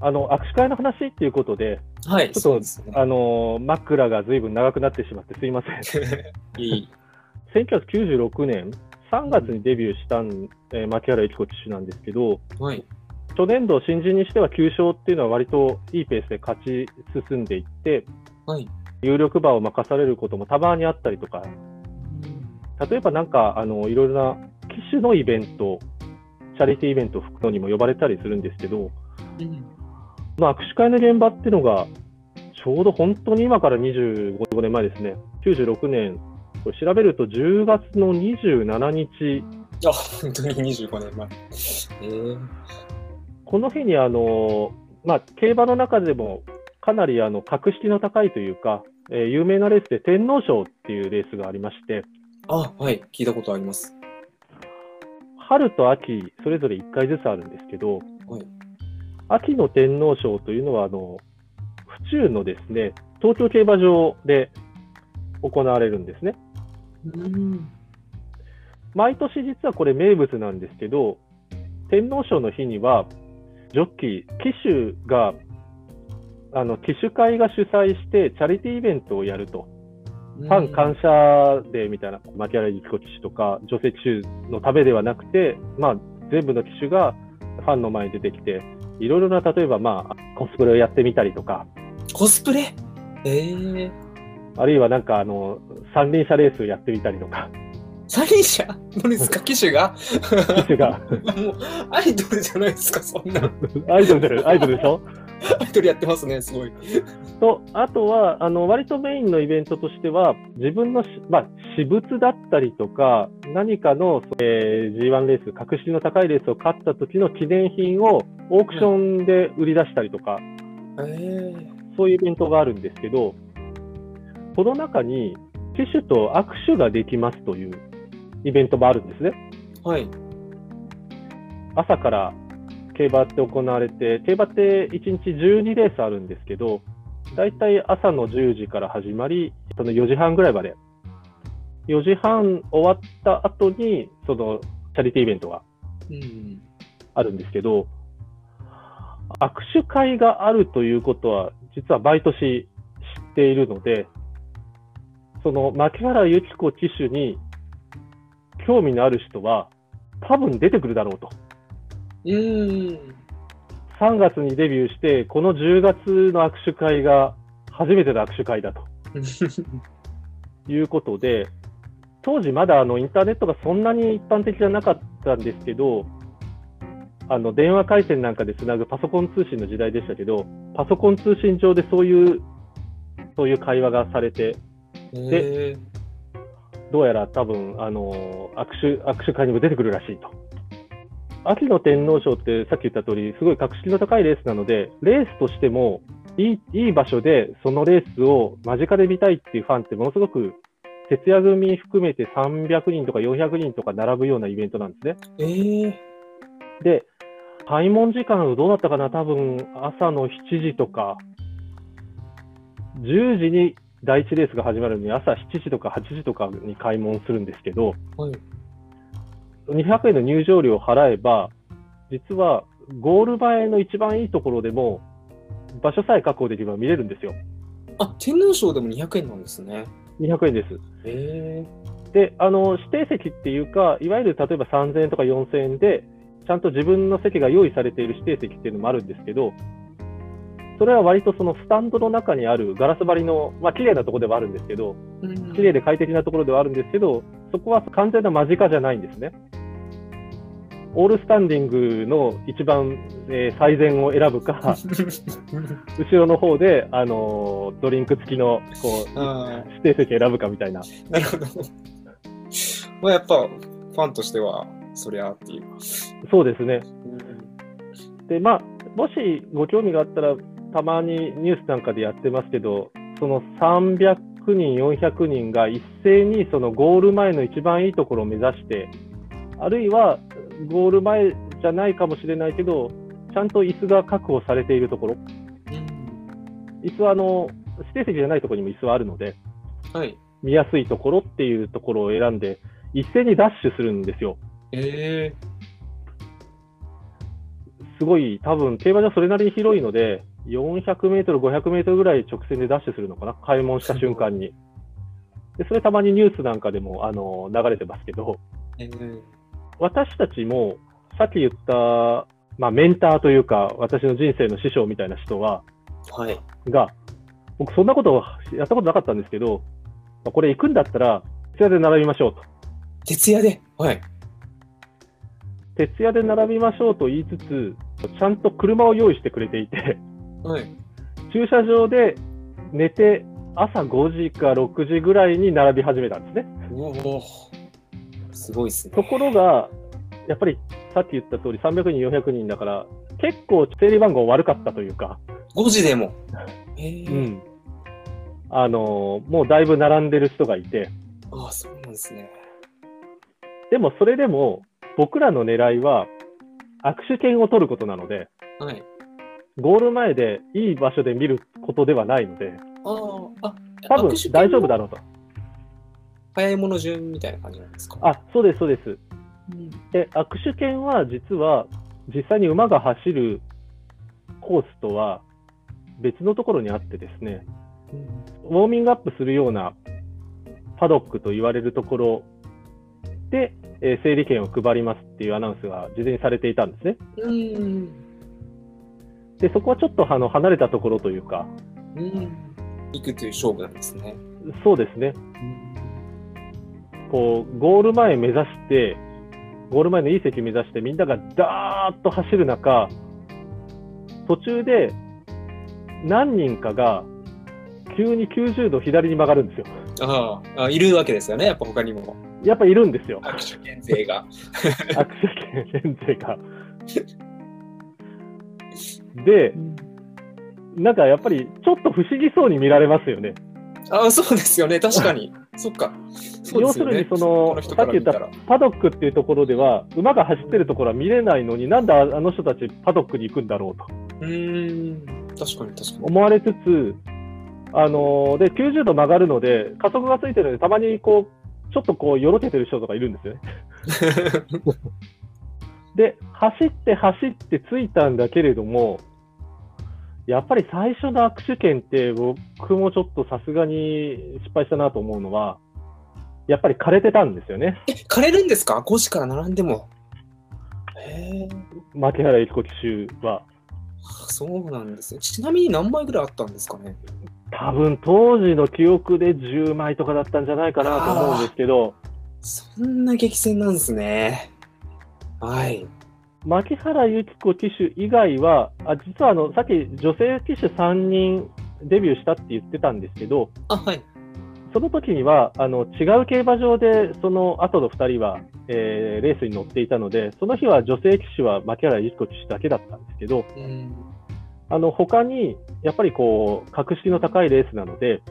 あの握手会の話っていうことで、はい、ちょっと、ね、あの枕がずいぶん長くなってしまってすいません。いい。1996年3月にデビューしたん、えー、牧原由紀子騎手なんですけど、はい、初年度、新人にしては9勝っていうのは割といいペースで勝ち進んでいって、はい、有力馬を任されることもたまにあったりとか、例えばなんかあのいろいろな騎手のイベント、チャリティーイベントを吹くのにも呼ばれたりするんですけど、うん、まあ、握手会の現場っていうのが、ちょうど本当に今から25年前ですね、96年、これ調べると10月の27日。あ、本当に25年前。えー、この日にあの、まあ、競馬の中でもかなりあの格式の高いというか、えー、有名なレースで天皇賞っていうレースがありまして、あ、はい、聞いたことあります。春と秋、それぞれ1回ずつあるんですけど、はい、秋の天皇賞というのは、あの府中のですね東京競馬場で行われるんですね。うん毎年実はこれ名物なんですけど、天皇賞の日には、ジョッキー、騎手が、あの騎手会が主催して、チャリティーイベントをやると。ファン感謝デーみたいな、牧原由紀子騎手とか、女性騎手のためではなくて、まあ、全部の騎手がファンの前に出てきて、いろいろな、例えば、まあ、コスプレをやってみたりとか。コスプレ？えー、あるいはなんか、あの、三輪車レースをやってみたりとか。三輪車？何ですか？機種が？機種が。もう、アイドルじゃないですか、そんな。アイドル、アイドルでしょ？アイドルやってますね、すごい。と、あとは、あの、割とメインのイベントとしては、自分のまあ、私物だったりとか、何かの、えー、G1 レース、格式の高いレースを勝った時の記念品をオークションで売り出したりとか、えー、そういうイベントがあるんですけど、この中に、騎手と握手ができますというイベントもあるんですね。はい。朝から競馬って行われて、競馬って1日12レースあるんですけど、大体朝の10時から始まり、その4時半ぐらいまで。4時半終わった後に、そのチャリティーイベントがあるんですけど、握手会があるということは、実は毎年知っているので、その牧原由紀子騎手に興味のある人は、多分出てくるだろうと。うん。3月にデビューして、この10月の握手会が初めての握手会だと いうことで、当時まだあのインターネットがそんなに一般的じゃなかったんですけど、あの電話回線なんかでつなぐパソコン通信の時代でしたけど、パソコン通信上でそういうそういう会話がされて、でどうやら多分あの握手握手会にも出てくるらしいと。秋の天皇賞ってさっき言った通り、すごい格式の高いレースなので、レースとしてもいいいい場所でそのレースを間近で見たいっていうファンってものすごく徹夜組含めて300人とか400人とか並ぶようなイベントなんですね。えー、で、開門時間どうだったかな？多分朝の7時とか、10時に第1レースが始まるのに朝7時とか8時とかに開門するんですけど、はい、200円の入場料を払えば、実はゴール前の一番いいところでも、場所さえ確保できれば見れるんですよ。あ、天皇賞でも200円なんですね。200円です。へで、あの、指定席っていうか、いわゆる例えば3000円とか4000円で、ちゃんと自分の席が用意されている指定席っていうのもあるんですけど、それは割とそのスタンドの中にあるガラス張りの、まあ綺麗なところではあるんですけど、綺麗で快適なところではあるんですけど、そこは完全な間近じゃないんですね。オールスタンディングの一番、えー、最善を選ぶか、後ろの方で、あのー、ドリンク付きのこう指定席選ぶかみたいな。なるほど。まあ、やっぱ、ファンとしては、そりゃっていう。そうですね。で、まあ、もしご興味があったら、たまにニュースなんかでやってますけど、その300人、400人が一斉にそのゴール前の一番いいところを目指して、あるいはゴール前じゃないかもしれないけど、ちゃんと椅子が確保されているところ、椅子はあの指定席じゃないところにも椅子はあるので、はい、見やすいところっていうところを選んで、一斉にダッシュするんですよ。えー、すごい、多分競馬場それなりに広いので、400メートル、500メートルぐらい直線でダッシュするのかな、開門した瞬間に。でそれたまにニュースなんかでもあの流れてますけど、えー、私たちもさっき言った、まあ、メンターというか、私の人生の師匠みたいな人は、はい。が、僕そんなことやったことなかったんですけど、まあこれ行くんだったら、徹夜で並びましょうと。徹夜で？はい。徹夜で並びましょうと言いつつ、ちゃんと車を用意してくれていて、はい。駐車場で寝て、朝5時か6時ぐらいに並び始めたんですね。すごいですね。ところが、やっぱりさっき言った通り300人、400人だから、結構整理番号悪かったというか、5時でも。えーうん。あのもうだいぶ並んでる人がいて、ああ、そうなんですね。でもそれでも僕らの狙いは握手券を取ることなので、はい。ゴール前でいい場所で見ることではないので、あ多分大丈夫だろうと。早いもの順みたいな感じなんですか？あ、そうです、そうです。うんで、握手券は実は実際に馬が走るコースとは別のところにあってですね、ウォーミングアップするようなパドックと言われるところで、えー整理券を配りますっていうアナウンスが事前にされていたんですね。うん。で、そこはちょっとあの離れたところというか、うん。行くという勝負なんですね。そうですね、こう、ゴール前目指して、ゴール前のいい席目指して、みんながダーッと走る中、途中で何人かが急に90度左に曲がるんですよ。あああ、いるわけですよね、やっぱ他にも。やっぱいるんですよ、握手券勢が。握手券先生が。で、なんかやっぱりちょっと不思議そうに見られますよね。ああ、そうですよね、確かに。そっか。そうですよね要するにその人さっき言った。パドックっていうところでは、馬が走ってるところは見れないのに、なんであの人たちパドックに行くんだろうとうーん。確かに確かに。思われつつ、あのーで90度曲がるので、加速がついてるので、たまにこうちょっとこうよろけてる人とかいるんですよね。で、走って走って着いたんだけれども、やっぱり最初の握手券って、僕もちょっとさすがに失敗したなと思うのは、やっぱり枯れてたんですよね。え、枯れるんですか ?5 時から並んでも。へえ、牧原幸子騎手は。そうなんですね。ちなみに何枚ぐらいあったんですかね？多分当時の記憶で10枚とかだったんじゃないかなと思うんですけど、そんな激戦なんですね。はい。牧原幸子騎手以外は、あ実はあのさっき女性騎手3人デビューしたって言ってたんですけど、あ、はい。その時にはあの違う競馬場でその後の2人は、えーレースに乗っていたので、その日は女性騎手は牧原幸子騎手だけだったんですけど、うん。あの他にやっぱりこう格式の高いレースなので、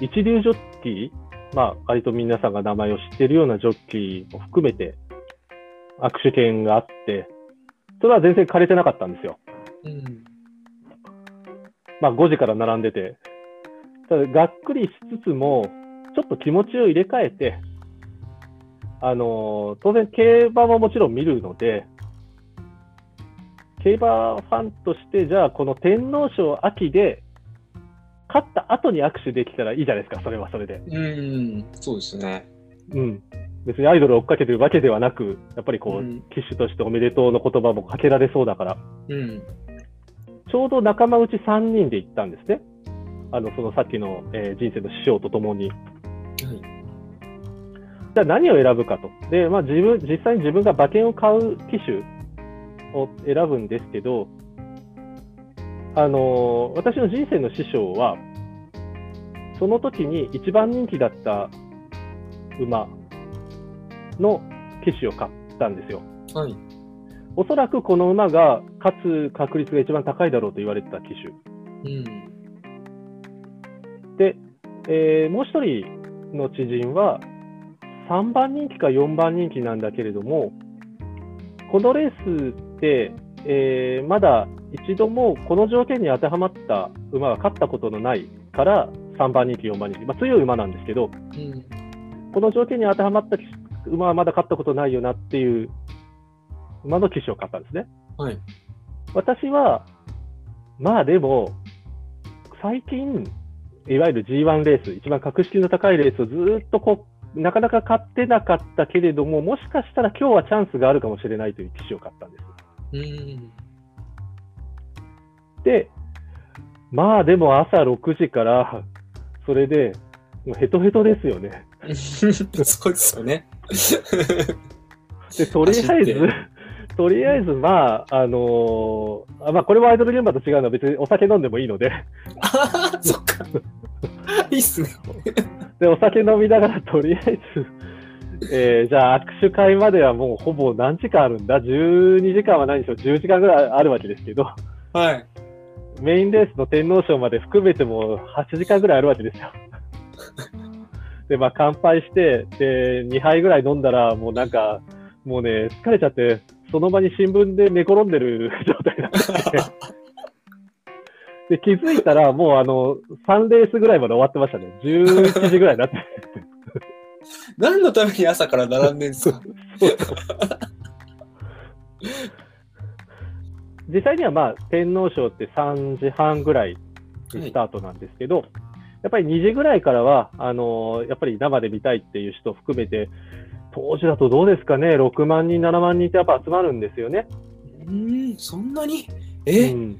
一流ジョッキー、まあ割と皆さんが名前を知っているようなジョッキーも含めて握手券があって、それは全然枯れてなかったんですよ。うん。まあ5時から並んでて。ただがっくりしつつも、ちょっと気持ちを入れ替えて、あの当然競馬ももちろん見るので、競馬ファンとして、じゃあこの天皇賞秋で、勝った後に握手できたらいいじゃないですか、それはそれで。うん。そうですね。うん。別にアイドルを追っかけてるわけではなく、やっぱりこう、うん騎手としておめでとうの言葉もかけられそうだから、うん。ちょうど仲間内3人で行ったんですね。あの、そのさっきの、えー人生の師匠と共に。はい。じゃあ何を選ぶかと。で、まあ自分、実際に自分が馬券を買う機種を選ぶんですけど、あのー私の人生の師匠は、その時に一番人気だった馬の騎手を買ったんですよ。はい。おそらくこの馬が勝つ確率が一番高いだろうと言われてた騎手。うん。で、えーもう一人の知人は、3番人気か4番人気なんだけれども、このレースって、えーまだ一度もこの条件に当てはまった馬が勝ったことのないから、3番人気、4番人気、まあ、強い馬なんですけど、うん。この条件に当てはまった馬はまだ勝ったことないよなっていう馬の騎手を買ったんですね。はい。私は、まあでも、最近、いわゆる G1 レース、一番格式の高いレースをずっとこう、なかなか買ってなかったけれども、もしかしたら今日はチャンスがあるかもしれないという機種を買ったんです。うん。で、まあでも朝6時から、それで、もうヘトヘトですよね。そうですよね。で、とりあえず、とりあえず、まあ、あのーあまあ、これはアイドル現場と違うのは別にお酒飲んでもいいので、あーそっか。いいっすね。で、お酒飲みながら、とりあえず、えーじゃあ握手会まではもうほぼ何時間あるんだ ?12 時間は何でしょう ?10 時間ぐらいあるわけですけど、はい。メインレースの天皇賞まで含めても8時間ぐらいあるわけですよ。で、まあ乾杯して、で、2杯ぐらい飲んだら、もうなんか、もうね、疲れちゃって、その場に新聞で寝転んでる状態になってて、で、気づいたら、もうあの、3レースぐらいまで終わってましたね。11時ぐらいになって。何のために朝から並んでんですか？実際にはまあ天皇賞って3時半ぐらいにスタートなんですけど、やっぱり2時ぐらいからはあのーやっぱり生で見たいっていう人を含めて、当時だとどうですかね、6万人、7万人ってやっぱ集まるんですよね。ん、そんなに？うえ、ん、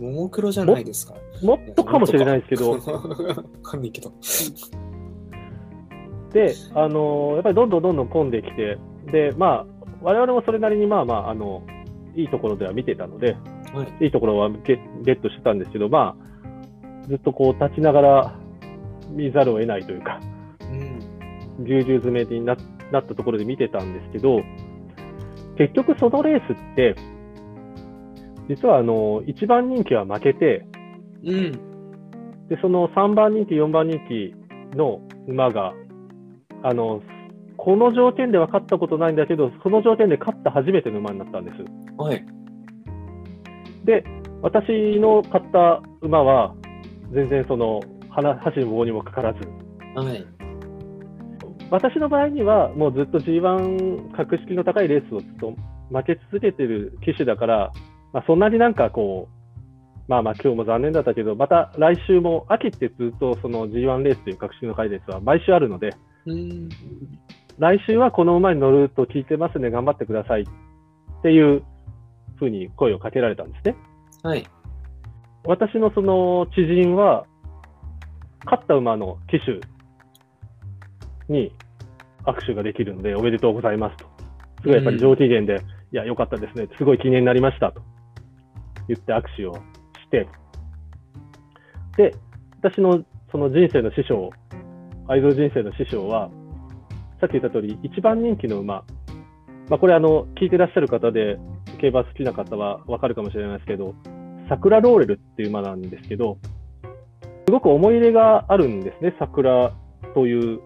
ももクロじゃないですか。もっとかもしれないですけどわ、かんないけど。で、あのーやっぱりどんどんどんどん混んできて、で、まあ、我々もそれなりにまあまあ、あの、いいところでは見てたので、はい。いいところはゲゲットしてたんですけど、まあ、ずっとこう立ちながら見ざるを得ないというか、うん。ぎゅうぎゅう詰めにななったところで見てたんですけど、結局そのレースって、実はあの、1番人気は負けて、うん。で、その3番人気、4番人気の馬が、あの、この条件では勝ったことないんだけど、その条件で勝った初めての馬になったんです。はい。で、私の買った馬は、全然その、花箸にも棒にもかからず、はい。私の場合には、もうずっと G1 格式の高いレースをずっと負け続けてる騎手だから、まあ、そんなになんかこう、まあまあ今日も残念だったけど、また来週も、秋ってずっとその G1 レースという格式の高いレースは毎週あるので、うん。来週はこの馬に乗ると聞いてますね、頑張ってくださいっていうふうに声をかけられたんですね。はい。私のその知人は、勝った馬の騎手に握手ができるので、おめでとうございますと。すごいやっぱり上機嫌で、いや、よかったですね、すごい記念になりましたと言って握手をして、で、私のその人生の師匠、アイドル人生の師匠は、さっき言った通り、一番人気の馬、まあ、これあの、聞いてらっしゃる方で、競馬好きな方はわかるかもしれないですけど、桜ローレルっていう馬なんですけど、すごく思い入れがあるんですね、桜という、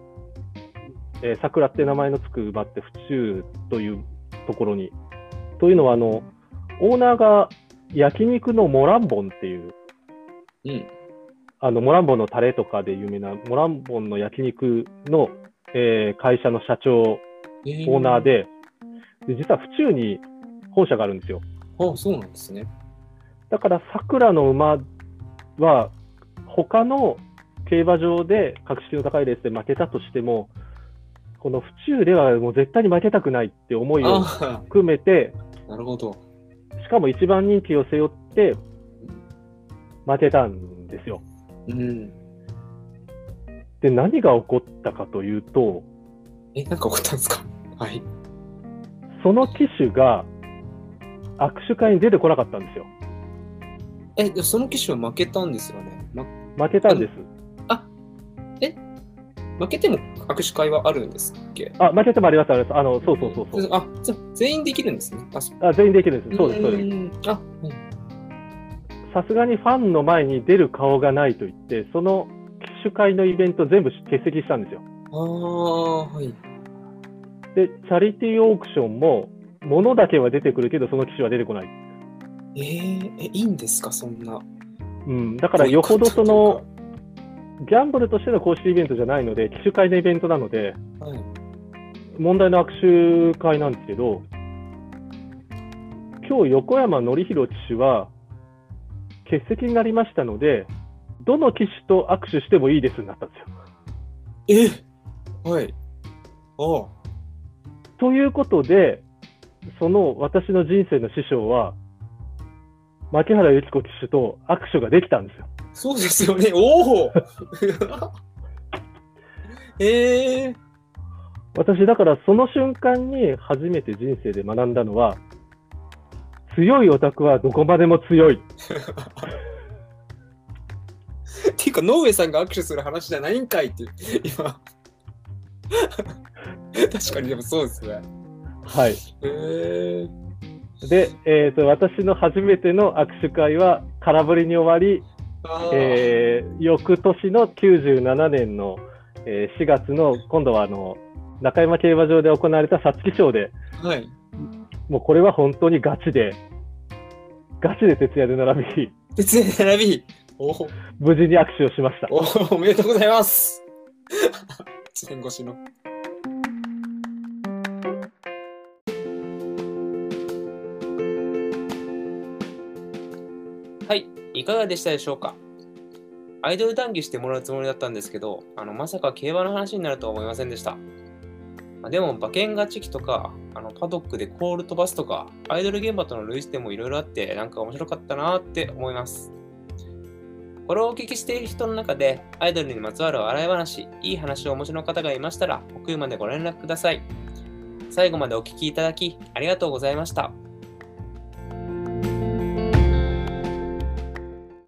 えー桜って名前のつく馬って府中というところに。というのは、あの、オーナーが焼肉のモランボンっていう、うん。あの、モランボンのタレとかで有名なモランボンの焼肉の、えー会社の社長、オーナーで、で実は府中に本社があるんですよ。あ、そうなんですね。だから、桜の馬は、他の競馬場で格式の高いレースで負けたとしても、この府中ではもう絶対に負けたくないって思いをあ含めて、あ、なるほど。しかも一番人気を背負って負けたんですよ。うん。で、何が起こったかというと、え、なんか起こったんですか？はい。その騎手が握手会に出てこなかったんですよ。え、でその機種は負けたんですよね。ま、負けたんです。負けても握手会はあるんですっけ？あ、負けてもあります、あります。あの、そうそうそうそう。あ、じゃあ全員できるんですね。あ、全員できるんです。そうです、そうです。んあ、はい。さすがにファンの前に出る顔がないと言って、その騎手会のイベント全部欠席したんですよ。ああ、はい。で、チャリティーオークションも、物だけは出てくるけど、その騎手は出てこない。えー、え、いいんですか、そんな。うん、だからよほどその、ギャンブルとしての公式イベントじゃないので、騎手会のイベントなので、はい。問題の握手会なんですけど、今日横山典弘騎手は欠席になりましたので、どの騎手と握手してもいいですになったんですよ。え？はい。ということで、その私の人生の師匠は、牧原由紀子騎手と握手ができたんですよ。そうですよね。おお ええ私、だからその瞬間に初めて人生で学んだのは、強いオタクはどこまでも強い。っていうか、野上さんが握手する話じゃないんかいって、今。確かにでもそうですね。はい。へえで、えーと、私の初めての握手会は空振りに終わり、えー翌年の97年の、えー4月の今度はあの中山競馬場で行われた皐月賞ではい。もうこれは本当にガチでガチで徹夜で並び鉄で並び。おお無事に握手をしましたおおめでとうございます。1年越しの。はい、いかがでしたでしょうか？アイドル談義してもらうつもりだったんですけど、あのまさか競馬の話になるとは思いませんでした。までも、馬券勝ち機とか、あのパドックでコール飛ばすとか、アイドル現場との類似点もいろいろあって、なんか面白かったなーって思います。これをお聞きしている人の中で、アイドルにまつわる笑い話、いい話をお持ちの方がいましたら、奥までご連絡ください。最後までお聞きいただき、ありがとうございました。